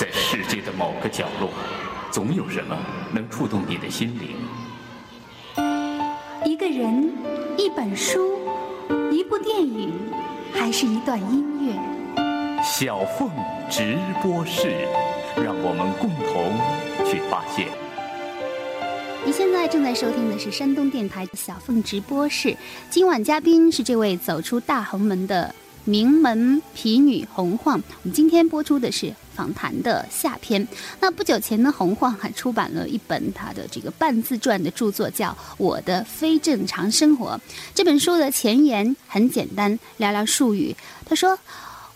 在世界的某个角落，总有什么能触动你的心灵。一个人，一本书，一部电影，还是一段音乐？小凤直播室，让我们共同去发现。你现在正在收听的是山东电台小凤直播室，今晚嘉宾是这位走出大红门的名门皮女洪晃。我们今天播出的是访谈的下篇。那不久前呢，洪晃还出版了一本他的这个半自传的著作，叫《我的非正常生活》。这本书的前言很简单，寥寥数语。他说。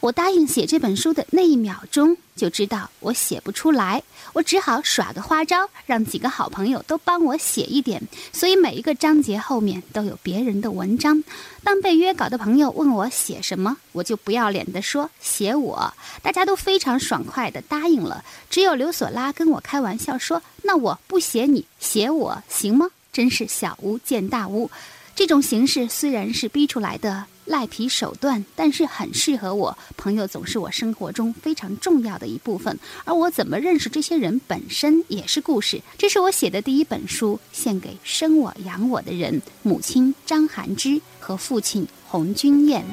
我答应写这本书的那一秒钟，就知道我写不出来，我只好耍个花招，让几个好朋友都帮我写一点。所以每一个章节后面都有别人的文章。当被约稿的朋友问我写什么，我就不要脸地说写我，大家都非常爽快地答应了。只有刘索拉跟我开玩笑说：“那我不写你，写我行吗？”真是小巫见大巫。这种形式虽然是逼出来的。赖皮手段，但是很适合我。朋友总是我生活中非常重要的一部分，而我怎么认识这些人本身也是故事。这是我写的第一本书，献给生我养我的人：母亲张含之和父亲洪君燕。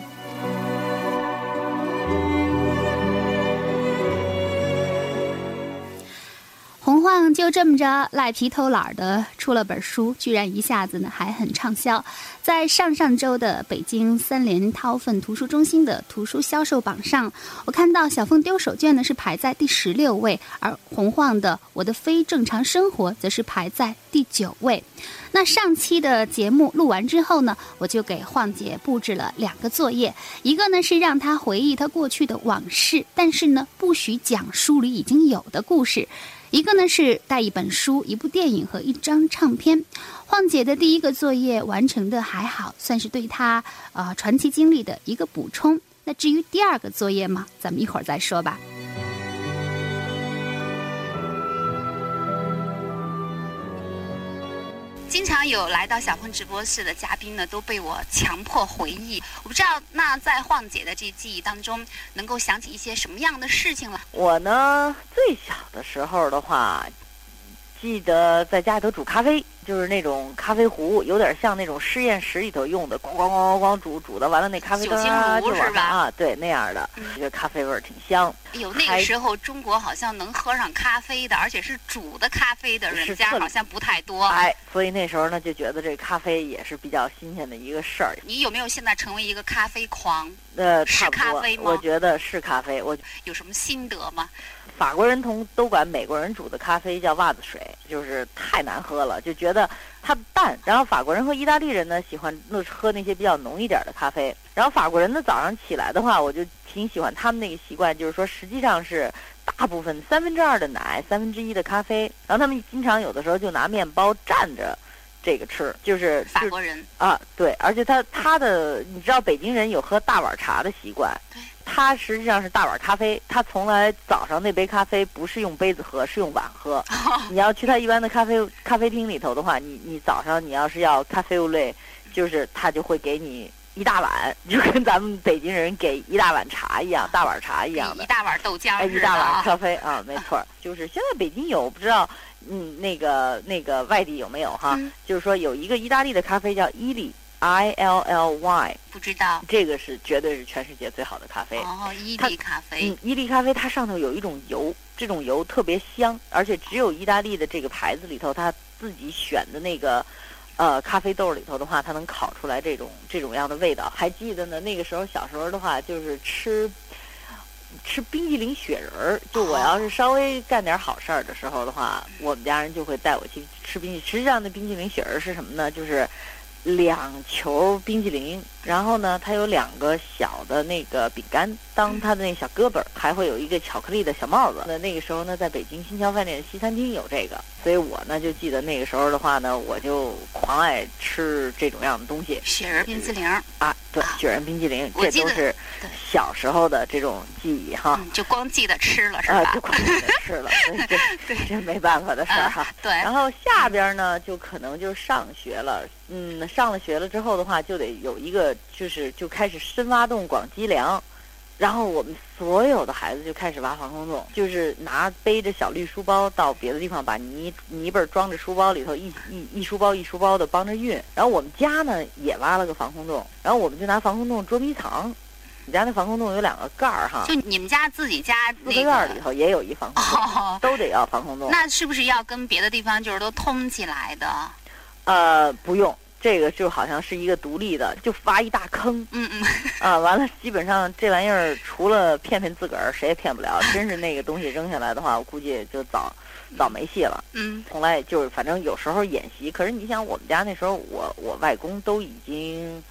就这么着赖皮偷懒的出了本书，居然一下子呢还很畅销。在上上周的北京三联韬奋图书中心的图书销售榜上，我看到小凤丢手绢呢是排在第十六位，而洪晃的《我的非正常生活》则是排在第九位。那上期的节目录完之后呢，我就给晃姐布置了两个作业，一个呢是让她回忆她过去的往事，但是呢不许讲书里已经有的故事。一个呢是带一本书、一部电影和一张唱片。晃姐的第一个作业完成的还好，算是对她呃传奇经历的一个补充。那至于第二个作业嘛，咱们一会儿再说吧。经常有来到小鹏直播室的嘉宾呢，都被我强迫回忆。我不知道，那在晃姐的这记忆当中，能够想起一些什么样的事情了？我呢，最小的时候的话，记得在家里头煮咖啡。就是那种咖啡壶，有点像那种实验室里头用的，咣咣咣咣咣煮煮的，完了那咖啡啊就往上啊，对那样的，觉得咖啡味儿挺香。哎呦，那个时候中国好像能喝上咖啡的，而且是煮的咖啡的人家好像不太多。哎，所以那时候呢就觉得这咖啡也是比较新鲜的一个事儿。你有没有现在成为一个咖啡狂？呃，是咖啡吗？我觉得是咖啡。我有什么心得吗？法国人同都管美国人煮的咖啡叫袜子水，就是太难喝了，就觉得它淡。然后法国人和意大利人呢喜欢那喝那些比较浓一点的咖啡。然后法国人呢早上起来的话，我就挺喜欢他们那个习惯，就是说实际上是大部分三分之二的奶，三分之一的咖啡。然后他们经常有的时候就拿面包蘸着这个吃，就是法国人啊，对，而且他他的你知道北京人有喝大碗茶的习惯。他实际上是大碗咖啡，他从来早上那杯咖啡不是用杯子喝，是用碗喝。你要去他一般的咖啡咖啡厅里头的话，你你早上你要是要咖啡类，就是他就会给你一大碗，就跟咱们北京人给一大碗茶一样，大碗茶一样的。一大碗豆浆。一大碗咖啡啊，没错，就是现在北京有不知道，嗯，那个那个外地有没有哈？就是说有一个意大利的咖啡叫伊利。I L L Y 不知道，这个是绝对是全世界最好的咖啡。哦，伊利咖啡。嗯，伊利咖啡它上头有一种油，这种油特别香，而且只有意大利的这个牌子里头，它自己选的那个，呃，咖啡豆里头的话，它能烤出来这种这种样的味道。还记得呢，那个时候小时候的话，就是吃吃冰激凌雪人儿。就我要是稍微干点好事儿的时候的话，我们家人就会带我去吃冰。实际上，那冰激凌雪人是什么呢？就是。两球冰激凌，然后呢，它有两个小的那个饼干当它的那小胳膊，还会有一个巧克力的小帽子。那那个时候呢，在北京新桥饭店的西餐厅有这个，所以我呢就记得那个时候的话呢，我就狂爱吃这种样的东西。雪人冰激凌啊，对，雪人冰激凌，这都是小时候的这种记忆哈。就光记得吃了是吧？就光记得吃了，这这这没办法的事儿哈。对。然后下边呢，就可能就上学了。嗯，上了学了之后的话，就得有一个，就是就开始深挖洞、广积粮，然后我们所有的孩子就开始挖防空洞，就是拿背着小绿书包到别的地方，把泥泥巴装着书包里头，一一一书包一书包的帮着运。然后我们家呢也挖了个防空洞，然后我们就拿防空洞捉迷藏。你家那防空洞有两个盖儿哈，就你们家自己家那四合院里。头也有一防空洞，哦，都得要防空洞。那是不是要跟别的地方就是都通起来的？呃，不用，这个就好像是一个独立的，就挖一大坑嗯嗯，啊，完了，基本上这玩意儿除了骗骗自个儿，谁也骗不了。真是那个东西扔下来的话，我估计就早早没戏了。嗯从来就是，反正有时候演习，可是你想，我们家那时候我我外公都已经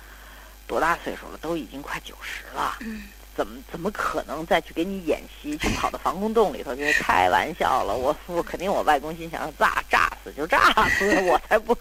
多大岁数了，都已经快九十了。嗯，怎么怎么可能再去给你演习，去跑到防空洞里头？就是开玩笑了。我我肯定我外公心想炸炸死就炸死，我才不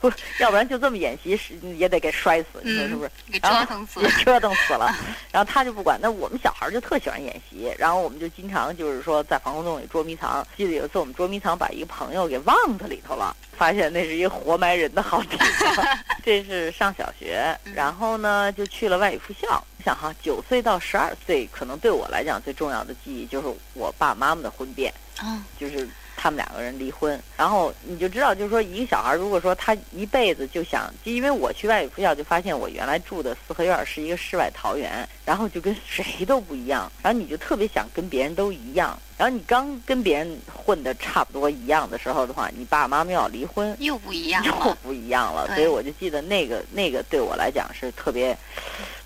不，要不然就这么演习是也得给摔死，你说是不是？给折腾死也。折腾死了。然后他就不管，那我们小孩儿就特喜欢演习，然后我们就经常就是说在防空洞里捉迷藏。记得有一次我们捉迷藏，把一个朋友给忘在里头了，发现那是一个活埋人的好地方。这是上小学，然后呢就去了外语附校。你想哈，九岁到十二岁，可能对我来讲最重要的记忆就是我爸妈妈的婚变。嗯就是他们两个人离婚，然后你就知道，就是说一个小孩，如果说他一辈子就想，就因为我去外语附校，就发现我原来住的四合院是一个世外桃源，然后就跟谁都不一样，然后你就特别想跟别人都一样，然后你刚跟别人混的差不多一样的时候的话，你爸爸妈妈要离婚，又不一样又了。不一样了，所以我就记得那个那个对我来讲是特别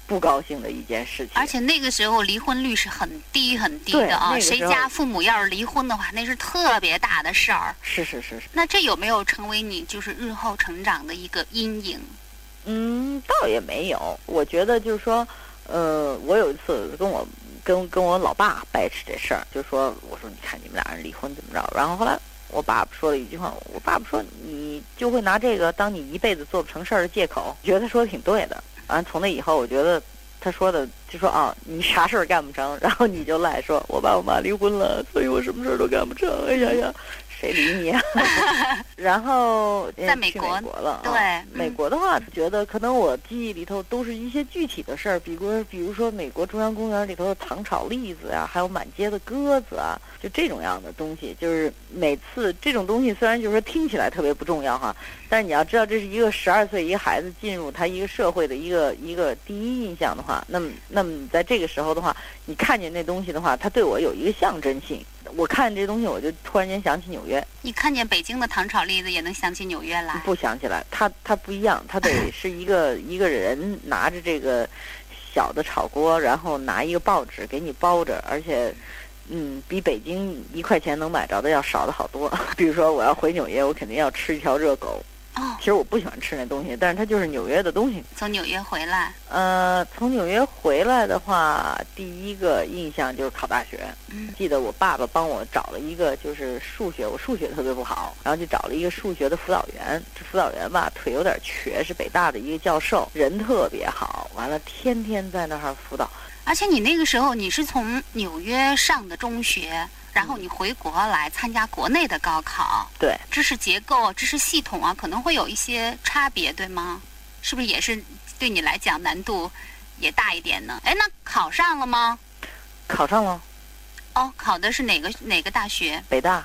不高兴的一件事情，而且那个时候离婚率是很低很低的啊，那个谁家父母要是离婚的话，那是特别大的事儿。是是是是。那这有没有成为你就是日后成长的一个阴影？嗯，倒也没有。我觉得就是说，呃，我有一次跟我跟跟我老爸掰扯这事儿，就说我说你看你们俩人离婚怎么着？然后后来我爸爸说了一句话，我爸爸说你就会拿这个当你一辈子做不成事儿的借口，觉得他说的挺对的。完从那以后，我觉得他说的就说啊，你啥事儿干不成，然后你就赖说我爸我妈离婚了，所以我什么事儿都干不成。哎呀呀，谁理你啊？然后在美国美国了啊，对美嗯国的话，觉得可能我记忆里头都是一些具体的事儿，比如比如说美国中央公园里头的糖炒栗子呀、还有满街的鸽子啊，就这种样的东西。就是每次这种东西，虽然就是说听起来特别不重要哈，但是你要知道，这是一个十二岁一个孩子进入他一个社会的一个一个第一印象的话，那么那么你在这个时候的话，你看见那东西的话，它对我有一个象征性。我看这东西，我就突然间想起纽约，你看见北京的糖炒栗子，也能想起纽约来。不想起来，它它不一样，它得 是一个一个人拿着这个小的炒锅，然后拿一个报纸给你包着，而且，嗯，比北京一块钱能买着的要少的好多。比如说我要回纽约，我肯定要吃一条热狗。哦，其实我不喜欢吃那东西，但是它就是纽约的东西。从纽约回来，呃，从纽约回来的话，第一个印象就是考大学。嗯记得我爸爸帮我找了一个，就是数学，我数学特别不好，然后就找了一个数学的辅导员。这辅导员吧，腿有点瘸，是北大的一个教授，人特别好。完了，天天在那儿辅导。而且你那个时候你是从纽约上的中学，然后你回国来参加国内的高考，对，知识结构、知识系统啊，可能会有一些差别，对吗？是不是也是对你来讲难度也大一点呢？哎，那考上了吗？考上了哦，考的是哪个哪个大学？北大，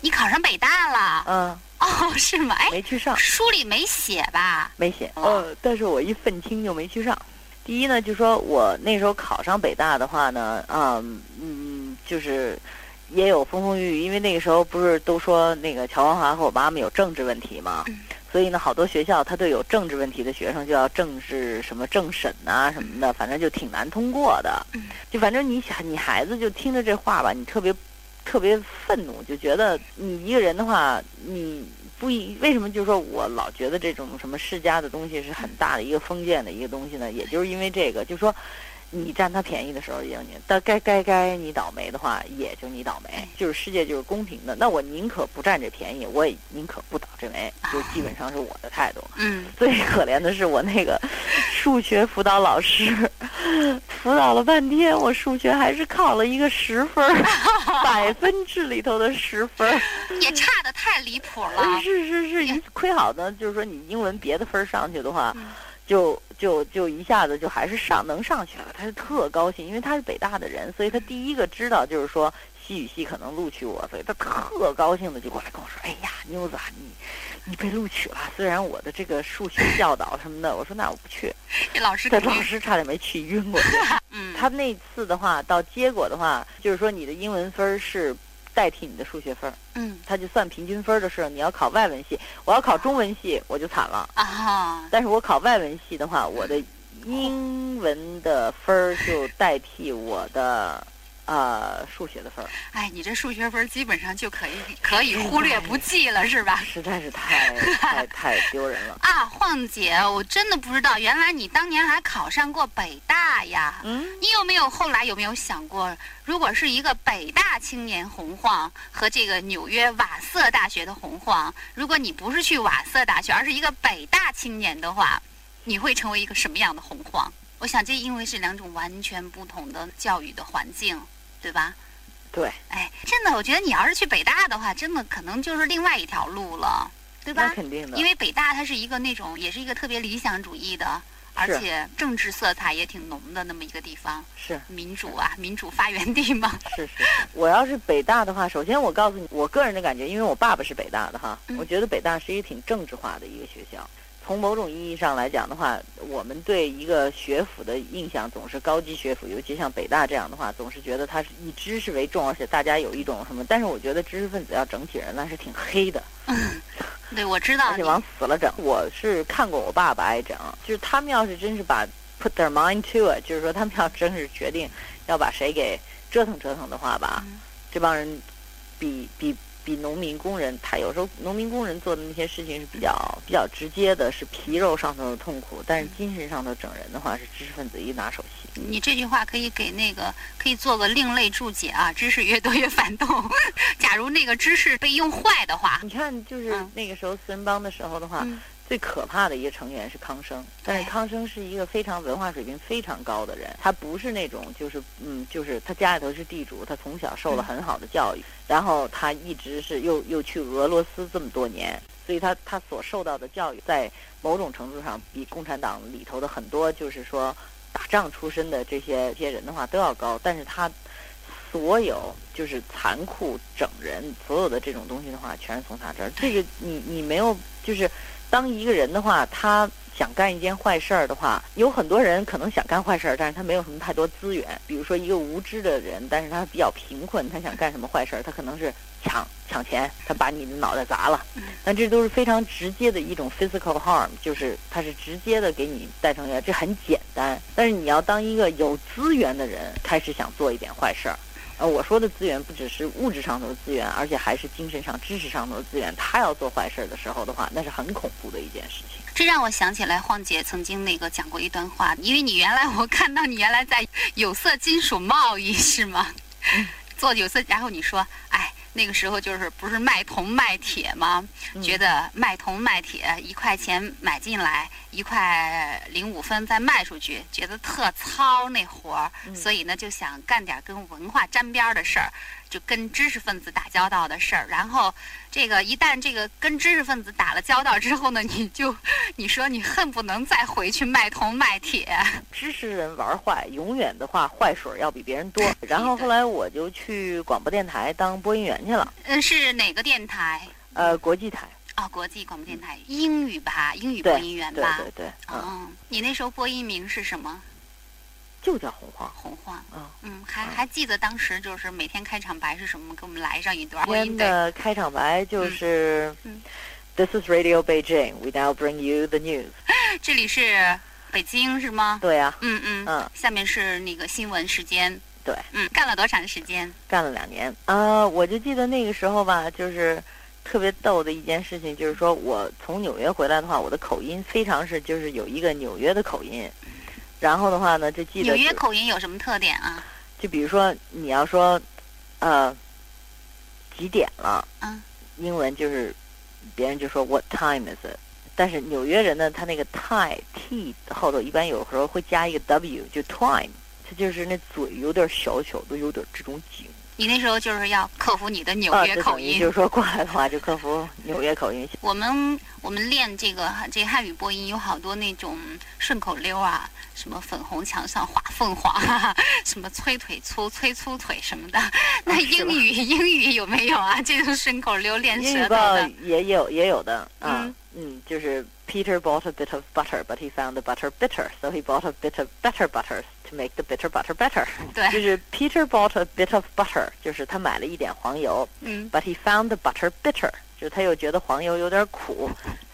你考上北大了？嗯，哦，是吗？哎，没去上，书里没写吧？没写。哦呃，但是我一愤青就没去上。第一呢，就说我那时候考上北大的话呢，嗯，嗯，就是也有风风雨雨，因为那个时候不是都说那个乔文华和我妈妈有政治问题嘛，嗯所以呢，好多学校他对有政治问题的学生就要政治什么政审啊什么的，反正就挺难通过的嗯。就反正你想，你孩子就听着这话吧，你特别特别愤怒，就觉得你一个人的话，你不一为什么就是说我老觉得这种什么世家的东西是很大的一个封建的一个东西呢？也就是因为这个，就是说。你占他便宜的时候也有你，但该该该你倒霉的话，也就你倒霉。就是世界就是公平的，那我宁可不占这便宜，我也宁可不倒这霉，就基本上是我的态度。嗯，最可怜的是我那个数学辅导老师，辅导了半天，我数学还是考了一个十分，百分制里头的十分。也差的太离谱了。是是是，一亏好呢，就是说你英文别的分上去的话，嗯就就就一下子就还是上能上去了，他就特高兴，因为他是北大的人，所以他第一个知道就是说西语系可能录取我，所以他特高兴的就过来跟我说：“哎呀，妞子啊，你你被录取了。虽然我的这个数学教导什么的，我说那我不去。这老师老师差点没气晕过去。嗯，他那次的话，到结果的话，就是说你的英文分是代替你的数学分儿，嗯。他就算平均分儿的时候，你要考外文系，我要考中文系我就惨了。啊，但是我考外文系的话，我的英文的分儿就代替我的呃数学的分儿，哎，你这数学分儿基本上就可以 可以忽略不计了，是吧？实在是太太太丢人了。啊，晃姐，我真的不知道，原来你当年还考上过北大呀？嗯，你有没有后来有没有想过，如果是一个北大青年洪晃和这个纽约瓦瑟大学的洪晃，如果你不是去瓦瑟大学，而是一个北大青年的话，你会成为一个什么样的洪晃？我想这因为是两种完全不同的教育的环境，对吧？对，哎，真的，我觉得你要是去北大的话，真的可能就是另外一条路了，对吧那？肯定的因。为北大它是一个那种，也是一个特别理想主义的，而且政治色彩也挺浓的那么一个地方。是民主啊，民主发源地嘛。是是，我要是北大的话，首先我告诉你，我个人的感觉，因为我爸爸是北大的哈，嗯我觉得北大是一个挺政治化的一个学校。从某种意义上来讲的话，我们对一个学府的印象总是高级学府，尤其像北大这样的话，总是觉得它是以知识为重，而且大家有一种什么。但是我觉得知识分子要整体人那是挺黑的，对，我知道。而且往死了整。我是看过我爸爸挨整，就是他们要是真是把 put their mind to it，就是说他们要真是决定要把谁给折腾折腾的话吧，嗯这帮人比比比农民工人，他有时候农民工人做的那些事情是比较比较直接的，是皮肉上头的痛苦，但是精神上头整人的话是知识分子一拿手戏。你这句话可以给那个可以做个另类注解啊，知识越多越反动。假如那个知识被用坏的话，你看，就是嗯那个时候四人帮的时候的话，嗯最可怕的一个成员是康生，但是康生是一个非常文化水平非常高的人，他不是那种就是嗯，就是他家里头是地主，他从小受了很好的教育，然后他一直是又又去俄罗斯这么多年，所以他他所受到的教育在某种程度上比共产党里头的很多就是说打仗出身的这些这些人的话都要高，但是他所有就是残酷整人，所有的这种东西的话，全是从他这儿。这个你你没有就是。当一个人的话，他想干一件坏事儿的话，有很多人可能想干坏事儿，但是他没有什么太多资源。比如说一个无知的人，但是他比较贫困，他想干什么坏事儿，他可能是抢抢钱，他把你的脑袋砸了。但这都是非常直接的一种 physical harm，就是他是直接的给你带成这很简单。但是你要当一个有资源的人，开始想做一点坏事儿。呃，我说的资源不只是物质上头的资源，而且还是精神上、知识上头的资源。他要做坏事儿的时候的话，那是很恐怖的一件事情。这让我想起来晃姐曾经那个讲过一段话，因为你原来我看到你原来在有色金属贸易是吗？做有色，然后你说，哎，那个时候就是不是卖铜卖铁吗？嗯。觉得卖铜卖铁一块钱买进来，一块零五分再卖出去，觉得特糙那活儿，嗯。所以呢就想干点跟文化沾边儿的事儿，就跟知识分子打交道的事儿。然后这个一旦这个跟知识分子打了交道之后呢，你就你说你恨不能再回去卖铜卖铁。知识人玩坏，永远的话坏水儿要比别人多。然后后来我就去广播电台当播音员去了，嗯，是哪个电台？呃，国际台。哦，国际广播电台，英语吧，英语播音员吧。对对对，嗯，哦，你那时候播音名是什么？就叫洪荒。洪晃。嗯，嗯，还嗯还记得当时就是每天开场白是什么吗？给我们来上一段播今天。的开场白就是、嗯 This is Radio Beijing. We now bring you the news. 这里是北京是吗？对呀、嗯嗯。嗯，下面是那个新闻时间。对。嗯，干了多长时间？干了两年啊、我就记得那个时候吧，就是特别逗的一件事情，就是说我从纽约回来的话，我的口音非常是就是有一个纽约的口音，然后的话呢，就记得纽约口音有什么特点啊？就比如说你要说，呃，几点了？嗯，英文就是别人就说 What time is it？但是纽约人呢，他那个 time t 后头一般有时候会加一个 w，就 time，他就是那嘴有点小小的，有点这种紧，你那时候就是要克服你的纽啊，约口音。就是说过来的话就克服纽约口音。我们我们练这个这个汉语播音有好多那种顺口溜啊，什么粉红墙上画凤凰，什么催腿粗催粗腿什么的。那英语英语有没有啊？这种顺口溜练舌头的？也有也有的啊嗯，嗯，就是 Peter bought a bit of butter, but he found the butter bitter, so he bought a bit of better butter to make the bitter butter better。对就是 Peter bought a bit of butter，就是他买了一点黄油嗯，but he found the butter bitter，就是他又觉得黄油有点苦，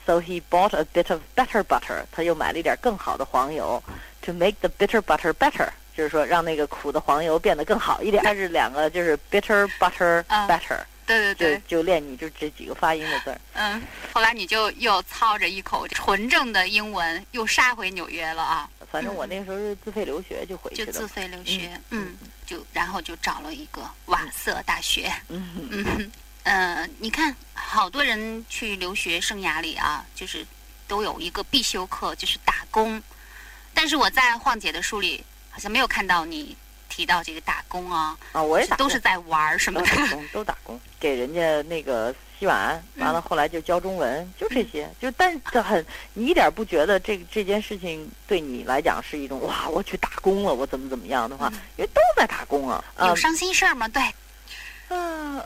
so he bought a bit of better butter，他又买了一点更好的黄油，to make the bitter butter better。就是说，让那个苦的黄油变得更好一点。它是两个，就是 bitter butter 啊 better，、就 对对对，就练你就这几个发音的字儿。嗯。后来你就又操着一口纯正的英文，又杀回纽约了啊，反正我那个时候是自费留学就回去了就自。费留学，嗯，就然后就找了一个瓦瑟大学。嗯哼，嗯，呃，你看，好多人去留学生涯里啊，就是都有一个必修课，就是打工。但是我在晃姐的书里好像没有看到你提到这个打工啊，啊，我也打工。都是在玩儿什么的。都打工，都打工，给人家那个洗碗，完了后来就教中文，就这些，就但是这很，你一点不觉得这这件事情对你来讲是一种哇，我去打工了，我怎么怎么样的话，因为都在打工啊，啊。有伤心事儿吗？对，啊，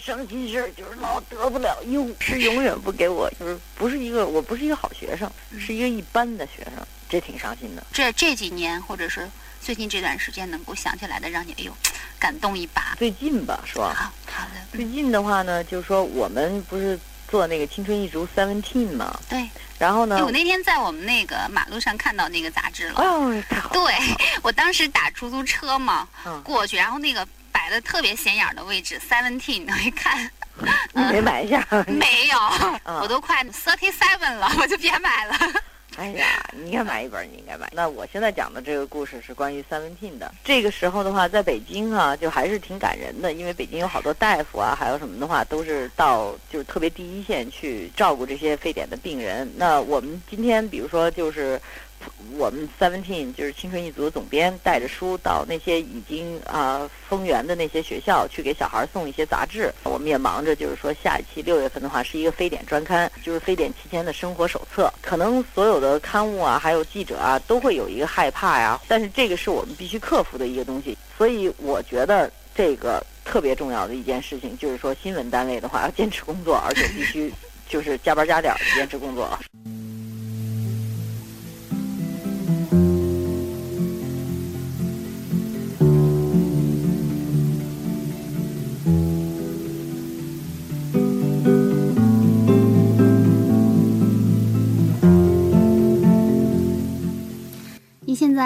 伤心事儿就是老得不了用，是永远不给我，就是不是一个，我不是一个好学生，是一个一般的学生，这挺伤心的。这这几年或者是最近这段时间能够想起来的，让你哎呦 感动一把。最近吧，是吧？好好的，最近的话呢，就是说我们不是做那个青春一族 Seventeen 嘛，对。然后呢哎，我，那天在我们那个马路上看到那个杂志了。哦，太好了，对我当时打出租车嘛，嗯过去，然后那个摆的特别显眼儿的位置，seventeen，我一看 你没买一下？没有，嗯我都快 thirty seven 了，我就别买了。哎呀，你应该买一本，你应该买。那我现在讲的这个故事是关于三文聘的。这个时候的话，在北京啊，就还是挺感人的，因为北京有好多大夫啊，还有什么的话，都是到就是特别第一线去照顾这些非典的病人。那我们今天，比如说就是。我们 Seventeen 就是青春一族的总编带着书到那些已经啊、封园的那些学校去给小孩送一些杂志。我们也忙着，就是说下一期六月份的话是一个非典专刊，就是非典期间的生活手册。可能所有的刊物啊，还有记者啊，都会有一个害怕呀，但是这个是我们必须克服的一个东西。所以我觉得这个特别重要的一件事情，就是说新闻单位的话要坚持工作，而且必须就是加班加点的坚持工作。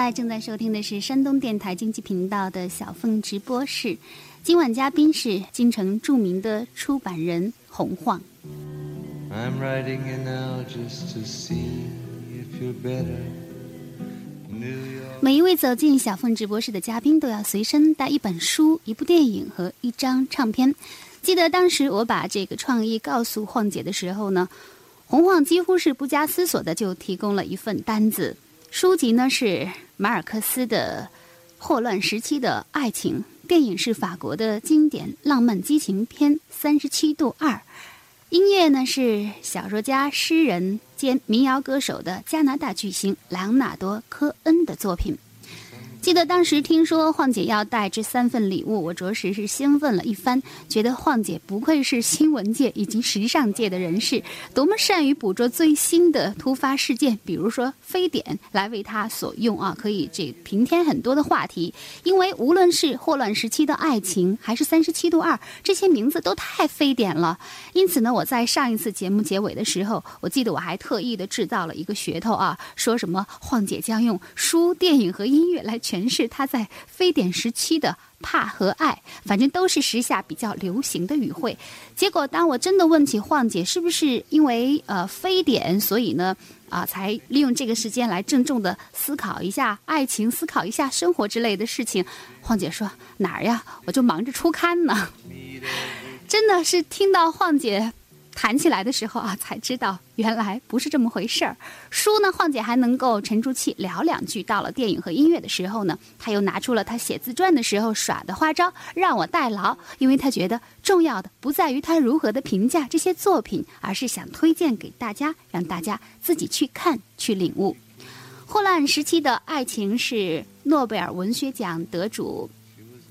在正在收听的是山东电台经济频道的小凤直播室，今晚嘉宾是京城著名的出版人洪晃。I'm writing you now just to see if you're better. 每一位走进小凤直播室的嘉宾都要随身带一本书、一部电影和一张唱片。记得当时我把这个创意告诉晃姐的时候呢，洪晃几乎是不加思索的就提供了一份单子。书籍呢是马尔克斯的《霍乱时期的爱情》，电影是法国的经典浪漫激情片《三十七度二》，音乐呢是小说家、诗人兼民谣歌手的加拿大巨星莱昂纳多·科恩的作品。记得当时听说晃姐要带这三份礼物，我着实是兴奋了一番，觉得晃姐不愧是新闻界以及时尚界的人士，多么善于捕捉最新的突发事件，比如说非典，来为她所用啊，可以这平添很多的话题。因为无论是霍乱时期的爱情，还是三十七度二，这些名字都太非典了。因此呢，我在上一次节目结尾的时候，我记得我还特意的制造了一个噱头啊，说什么晃姐将用书、电影和音乐来全释他在非典时期的怕和爱，反正都是时下比较流行的语汇。结果当我真的问起晃姐是不是因为呃非典，所以呢啊、才利用这个时间来郑重的思考一下爱情、思考一下生活之类的事情，晃姐说哪儿呀？我就忙着出刊呢。真的是听到晃姐谈起来的时候啊，才知道原来不是这么回事儿。书呢，晃姐还能够沉住气聊两句。到了电影和音乐的时候呢，她又拿出了她写自传的时候耍的花招，让我代劳。因为她觉得重要的不在于她如何的评价这些作品，而是想推荐给大家，让大家自己去看去领悟。霍乱时期的爱情是诺贝尔文学奖得主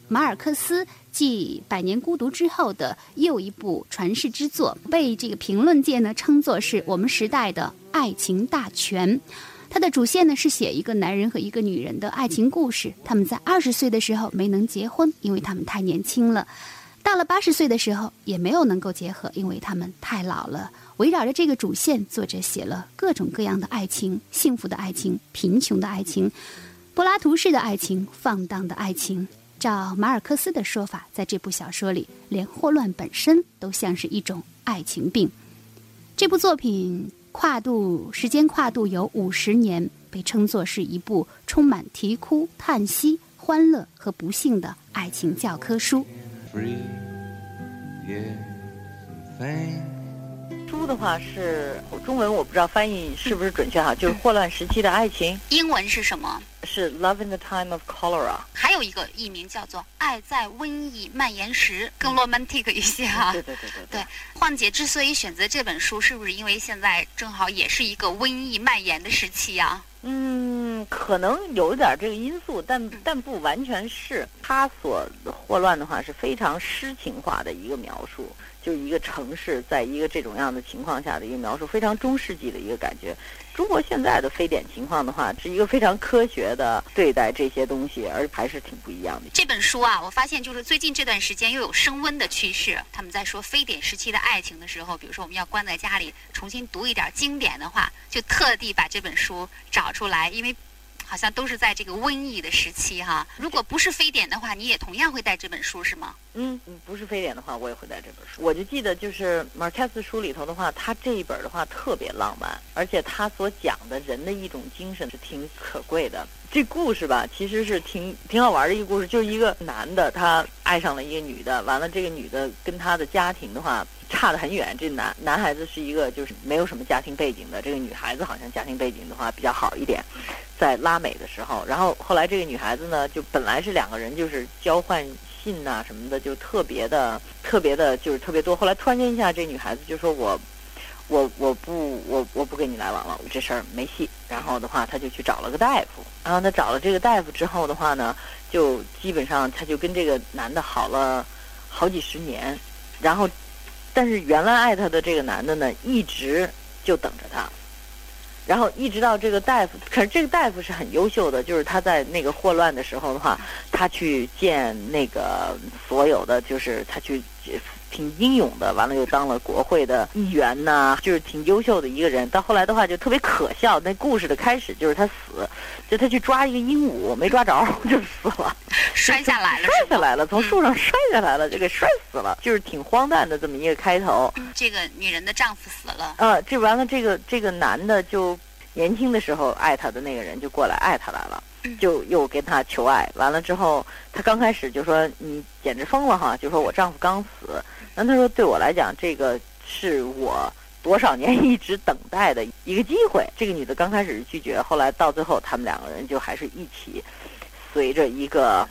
马尔克斯继《百年孤独》之后的又一部传世之作，被这个评论界呢称作是我们时代的爱情大全。它的主线呢是写一个男人和一个女人的爱情故事，他们在二十岁的时候没能结婚，因为他们太年轻了。到了八十岁的时候，也没有能够结合，因为他们太老了。围绕着这个主线，作者写了各种各样的爱情：幸福的爱情、贫穷的爱情、柏拉图式的爱情、放荡的爱情。照马尔克斯的说法，在这部小说里，连霍乱本身都像是一种爱情病。这部作品跨度时间跨度有五十年，被称作是一部充满啼哭、叹息、欢乐和不幸的爱情教科书。书的话是中文，我不知道翻译是不是准确哈，就是霍乱时期的爱情。英文是什么？是 Love in the Time of Cholera。还有一个译名叫做《爱在瘟疫蔓延时》，更 romantic 一些哈、对对对对对，幻姐之所以选择这本书，是不是因为现在正好也是一个瘟疫蔓延的时期呀、嗯，可能有一点这个因素，但但不完全是。他所霍乱的话是非常诗情化的一个描述，就一个城市在一个这种样的情况下的一个描述，非常中世纪的一个感觉。中国现在的非典情况的话，是一个非常科学的对待这些东西，而还是挺不一样的。这本书啊，我发现就是最近这段时间又有升温的趋势。他们在说非典时期的爱情的时候，比如说我们要关在家里重新读一点经典的话，就特地把这本书找出来，因为好像都是在这个瘟疫的时期哈。如果不是非典的话，你也同样会带这本书是吗？嗯，不是非典的话，我也会带这本书。我就记得，就是马尔克斯书里头的话，他这一本的话特别浪漫，而且他所讲的人的一种精神是挺可贵的。这故事吧，其实是挺挺好玩的一个故事，就是一个男的他爱上了一个女的，完了这个女的跟他的家庭的话差得很远。这男男孩子是一个就是没有什么家庭背景的，这个女孩子好像家庭背景的话比较好一点。在拉美的时候，然后后来这个女孩子呢，就本来是两个人就是交换信呐、什么的，就特别的特别的，就是特别多。后来突然间一下，这女孩子就说我。我我不我我不跟你来往了，我这事儿没戏。然后的话，她就去找了个大夫。然后她找了这个大夫之后的话呢，就基本上她就跟这个男的好了好几十年。然后，但是原来爱她的这个男的呢，一直就等着她。然后一直到这个大夫，可是这个大夫是很优秀的，就是他在那个霍乱的时候的话，他去见那个所有的，就是他去挺英勇的，完了又当了国会的议员呐、就是挺优秀的一个人。到后来的话就特别可笑，那故事的开始就是他死，就他去抓一个鹦鹉没抓着 就死了，摔下来了，摔下来了，从树上摔下来了，就给摔死了，就是挺荒诞的这么一个开头。这个女人的丈夫死了，呃，这完了，这个这个男的就年轻的时候爱她的那个人就过来爱她来了，就又跟他求爱。完了之后，他刚开始就说你简直疯了哈，就说我丈夫刚死。然后他说对我来讲，这个是我多少年 一直等待的一个机会。这个女的刚开始是拒绝，后来到最后他们两个人就还是一起随着一个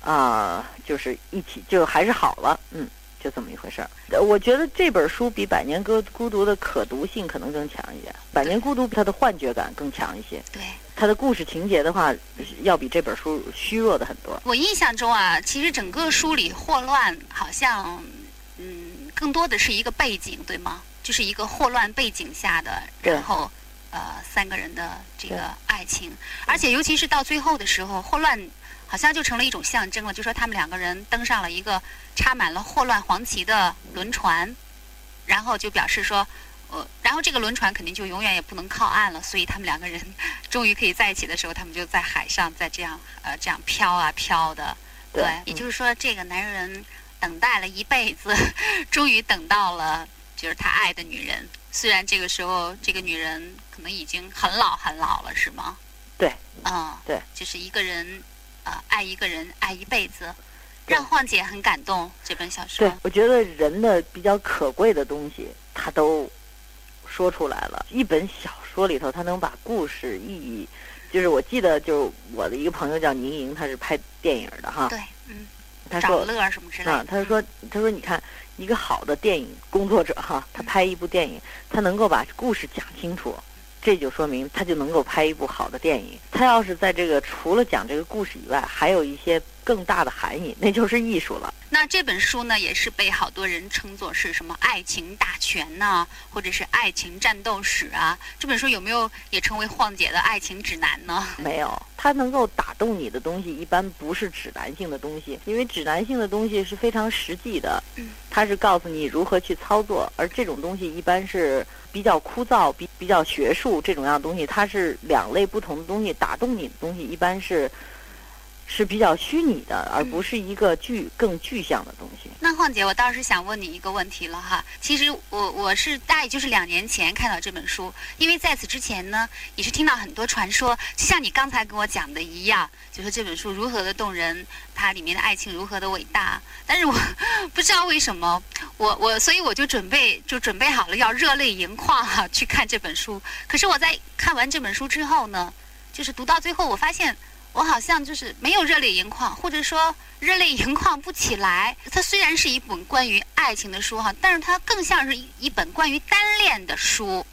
啊、就是一起就还是好了，嗯。就这么一回事儿。呃我觉得这本书比《百年孤孤独》的可读性可能更强一些，《百年孤独》它的幻觉感更强一些，对。它的故事情节的话，要比这本书虚弱的很多。我印象中啊，其实整个书里霍乱好像，嗯，更多的是一个背景，对吗？就是一个霍乱背景下的，然后呃三个人的这个爱情，而且尤其是到最后的时候，霍乱好像就成了一种象征了，就说他们两个人登上了一个插满了霍乱黄旗的轮船，然后就表示说。呃，然后这个轮船肯定就永远也不能靠岸了，所以他们两个人终于可以在一起的时候，他们就在海上在这样呃这样飘啊飘的，对也就是说，这个男人等待了一辈子，终于等到了就是他爱的女人。虽然这个时候这个女人可能已经很老很老了，是吗？对，嗯，对，就是一个人啊、爱一个人爱一辈子，让晃姐很感动。这本小说对，，我觉得人的比较可贵的东西，他都说出来了。一本小说里头，他能把故事意义，就是我记得，就是我的一个朋友叫宁莹，她是拍电影的哈。对，嗯，他说找乐儿什么之类啊的，，他说，他说，你看一个好的电影工作者哈，他拍一部电影，他能够把故事讲清楚，这就说明他就能够拍一部好的电影。他要是在这个除了讲这个故事以外，还有一些更大的含义，那就是艺术了。那这本书呢，也是被好多人称作是什么爱情大全呐、或者是爱情战斗史啊。这本书有没有也成为晃姐的爱情指南呢？没有，它能够打动你的东西，一般不是指南性的东西，因为指南性的东西是非常实际的嗯，它是告诉你如何去操作，而这种东西一般是比较枯燥、比比较学术这种样的东西，它是两类不同的东西，打动你的东西一般是是比较虚拟的，而不是一个具更具象的东西。那晃姐，我倒是想问你一个问题了哈。其实我我是大概就是两年前看到这本书，因为在此之前呢，也是听到很多传说，就像你刚才跟我讲的一样，就是这本书如何的动人，它里面的爱情如何的伟大。但是我 不知道为什么，我我所以我就准备就准备好了要热泪盈眶哈、去看这本书。可是我在看完这本书之后呢，就是读到最后，我发现我好像就是没有热泪盈眶，或者说热泪盈眶不起来。它虽然是一本关于爱情的书哈，但是它更像是一一本关于单恋的书，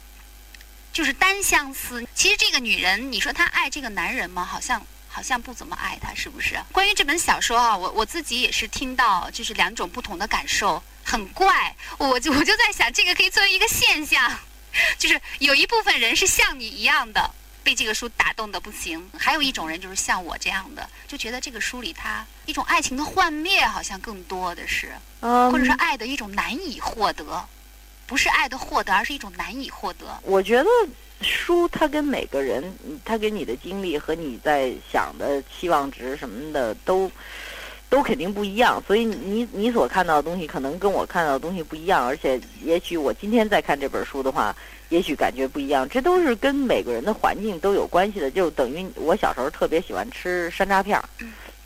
就是单相思。其实这个女人，你说她爱这个男人吗？好像。好像不怎么爱他，是不是？关于这本小说啊，我我自己也是听到，就是两种不同的感受，很怪。我就我就在想，这个可以作为一个现象，就是有一部分人是像你一样的，被这个书打动的不行，还有一种人就是像我这样的，就觉得这个书里它一种爱情的幻灭好像更多的是，嗯或者是爱的一种难以获得，不是爱的获得，而是一种难以获得。我觉得书它跟每个人，嗯它跟你的经历和你在想的期望值什么的都都肯定不一样，所以你你所看到的东西可能跟我看到的东西不一样，而且也许我今天在看这本书的话，也许感觉不一样，这都是跟每个人的环境都有关系的。就等于我小时候特别喜欢吃山楂片儿，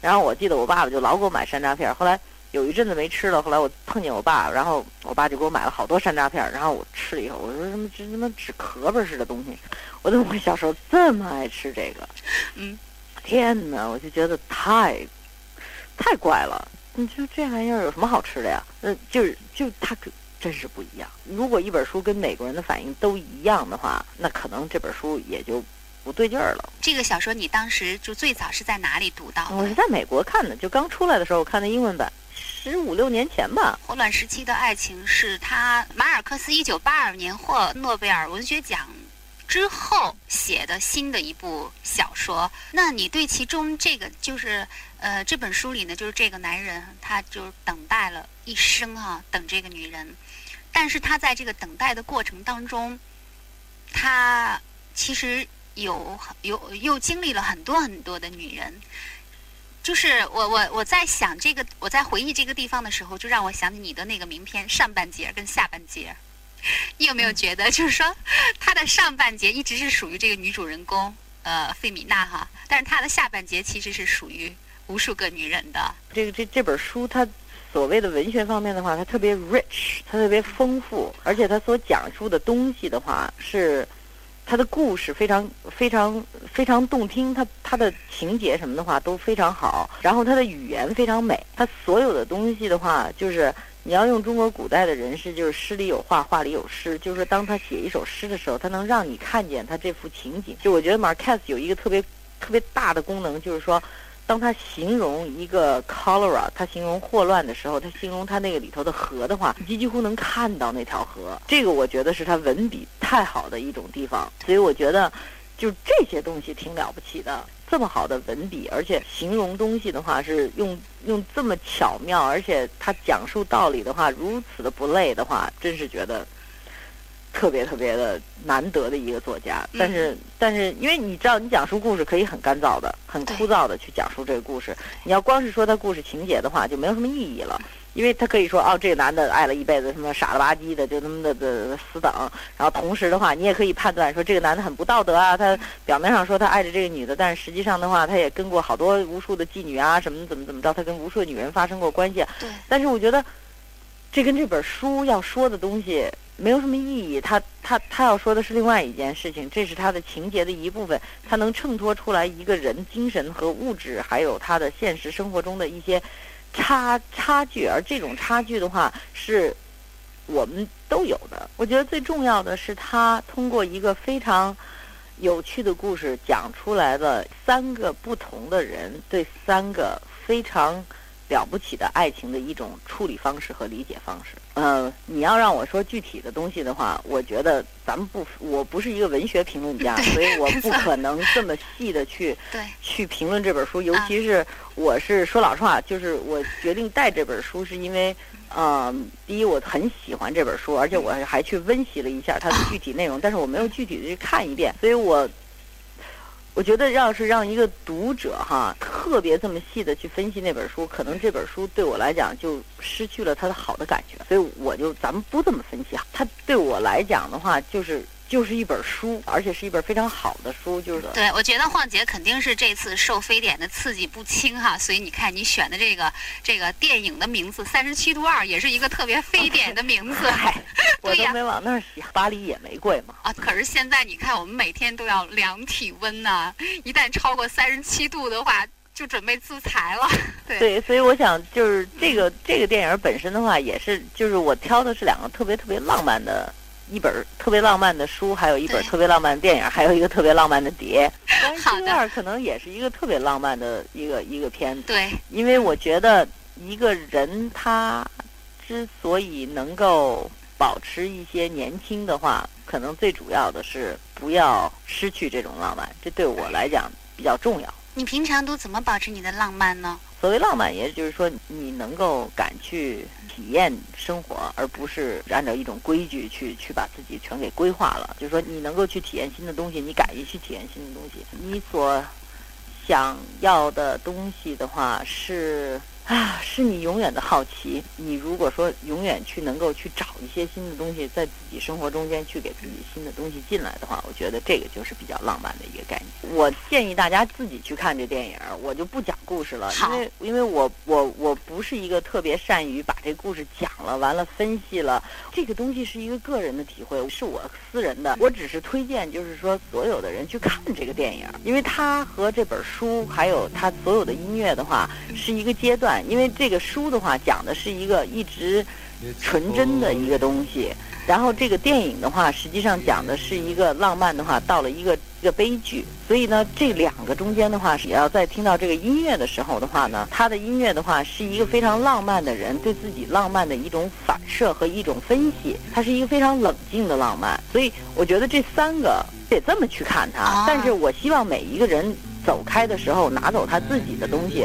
然后我记得我爸爸就老给我买山楂片儿，后来。有一阵子没吃了，后来我碰见我爸，然后我爸就给我买了好多山楂片儿，然后我吃了以后，我说什么这他妈纸壳儿似的东西，我怎么会小时候这么爱吃这个？嗯，天哪，我就觉得太太怪了。你说这玩意儿有什么好吃的呀？呃，就是就它可真是不一样。如果一本书跟美国人的反应都一样的话，那可能这本书也就不对劲儿了。这个小说你当时就最早是在哪里读到的？我是在美国看的，就刚出来的时候我看的英文版，十五六年前吧。霍乱时期的爱情是他马尔克斯一九八二年获诺贝尔文学奖之后写的新的一部小说。那你对其中这个就是呃这本书里呢，就是这个男人他就等待了一生啊，等这个女人，但是他在这个等待的过程当中，他其实有有又经历了很多很多的女人。就是我我我在想这个，我在回忆这个地方的时候，就让我想起你的那个名片上半截跟下半截。你有没有觉得，就是说，他的上半截一直是属于这个女主人公，呃，费米娜哈，但是他的下半截其实是属于无数个女人的。这个这这本书它所谓的文学方面的话，它特别 rich，它特别丰富，而且它所讲述的东西的话是。它的故事非常非常非常动听，它它的情节什么的话都非常好，然后它的语言非常美，它所有的东西的话，就是你要用中国古代的人士，就是诗里有画，画里有诗，就是当他写一首诗的时候，他能让你看见他这幅情景。就我觉得 Marquez 有一个特别特别大的功能，就是说。当他形容一个 cholera，他形容霍乱的时候，他形容他那个里头的河的话，你几乎能看到那条河。这个我觉得是他文笔太好的一种地方，所以我觉得就这些东西挺了不起的。这么好的文笔，而且形容东西的话是用用这么巧妙，而且他讲述道理的话如此的不累的话，真是觉得特别特别的难得的一个作家。但是但是，因为你知道，你讲述故事可以很干燥的、很枯燥的去讲述这个故事。你要光是说他故事情节的话，就没有什么意义了。因为他可以说哦，这个男的爱了一辈子，什么傻了吧唧的，就那么的的死等。然后同时的话，你也可以判断说这个男的很不道德啊。他表面上说他爱着这个女的，但是实际上的话，他也跟过好多无数的妓女啊，什么怎么怎么着，他跟无数的女人发生过关系。对。但是我觉得，这跟这本书要说的东西没有什么意义。他他他要说的是另外一件事情，这是他的情节的一部分，他能衬托出来一个人精神和物质，还有他的现实生活中的一些差差距。而这种差距的话，是我们都有的。我觉得最重要的是，他通过一个非常有趣的故事，讲出来了三个不同的人对三个非常。了不起的爱情的一种处理方式和理解方式。呃，你要让我说具体的东西的话，我觉得咱们不，我不是一个文学评论家，所以我不可能这么细的去去评论这本书。尤其是我是说老实话，就是我决定带这本书，是因为，呃，第一我很喜欢这本书，而且我还去温习了一下它的具体内容，但是我没有具体的去看一遍，所以我。我觉得，要是让一个读者哈特别这么细的去分析那本书，可能这本书对我来讲就失去了它的好的感觉。所以我就咱们不这么分析哈，它对我来讲的话就是。就是一本书，而且是一本非常好的书，就是。对，我觉得晃姐肯定是这次受非典的刺激不轻哈，所以你看你选的这个这个电影的名字《三十七度二》也是一个特别非典的名字。我都没往那儿想，巴黎也没贵嘛。啊，可是现在你看，我们每天都要量体温呐，一旦超过三十七度的话，就准备自裁了。对，所以我想就是这个这个电影本身的话，也是就是我挑的是两个特别特别浪漫的。一本特别浪漫的书，还有一本特别浪漫的电影，还有一个特别浪漫的碟。好的。可能也是一个特别浪漫的一个一个片子。对。因为我觉得一个人他之所以能够保持一些年轻的话，可能最主要的是不要失去这种浪漫，这对我来讲比较重要。你平常都怎么保持你的浪漫呢？所谓浪漫，也就是说你能够敢去。体验生活，而不是按照一种规矩去去把自己全给规划了。就是说，你能够去体验新的东西，你敢于去体验新的东西。你所想要的东西的话，是啊，是你永远的好奇。你如果说永远去能够去找一些新的东西，在自己生活中间去给自己新的东西进来的话，我觉得这个就是比较浪漫的一个概念。我建议大家自己去看这电影，我就不讲故事了，因为因为我我我不是一个特别善于把这故事讲了完了分析了，这个东西是一个个人的体会，是我私人的，我只是推荐，就是说所有的人去看这个电影，因为它和这本书还有它所有的音乐的话是一个阶段，因为这个书的话讲的是一个一直纯真的一个东西。然后这个电影的话，实际上讲的是一个浪漫的话，到了一个一个悲剧。所以呢，这两个中间的话，也要在听到这个音乐的时候的话呢，他的音乐的话是一个非常浪漫的人对自己浪漫的一种反射和一种分析。它是一个非常冷静的浪漫。所以我觉得这三个得这么去看它。但是我希望每一个人走开的时候，拿走他自己的东西。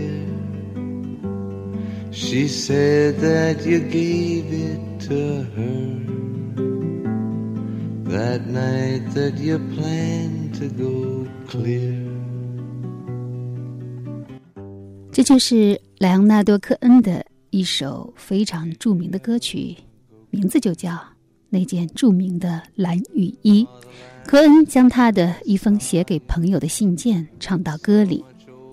She said that you gave it to her that night that you planned to go clear. 这就是莱昂纳多·科恩的一首非常著名的歌曲，名字就叫《那件著名的蓝雨衣》。科恩将他的一封写给朋友的信件唱到歌里。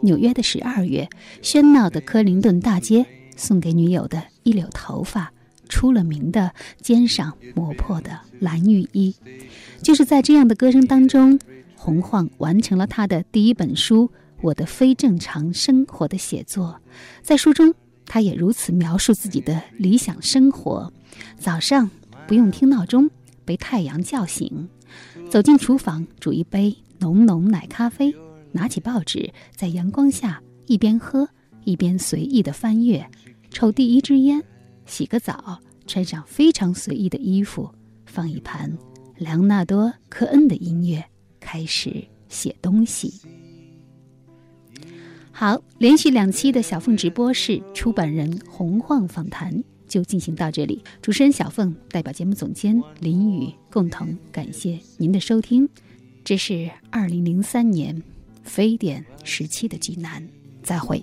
纽约的十二月，喧闹的克林顿大街。送给女友的一绺头发，出了名的肩上磨破的蓝浴衣，就是在这样的歌声当中，洪晃完成了他的第一本书《我的非正常生活》的写作。在书中，他也如此描述自己的理想生活：早上不用听闹钟，被太阳叫醒，走进厨房煮一杯浓浓奶咖啡，拿起报纸，在阳光下一边喝一边随意的翻阅，抽第一支烟，洗个澡，穿上非常随意的衣服，放一盘梁纳多·科恩的音乐，开始写东西。好，连续两期的小凤直播室出版人洪晃访谈就进行到这里。主持人小凤代表节目总监林宇共同感谢您的收听。这是二零零三年非典时期的济南，再会。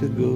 To go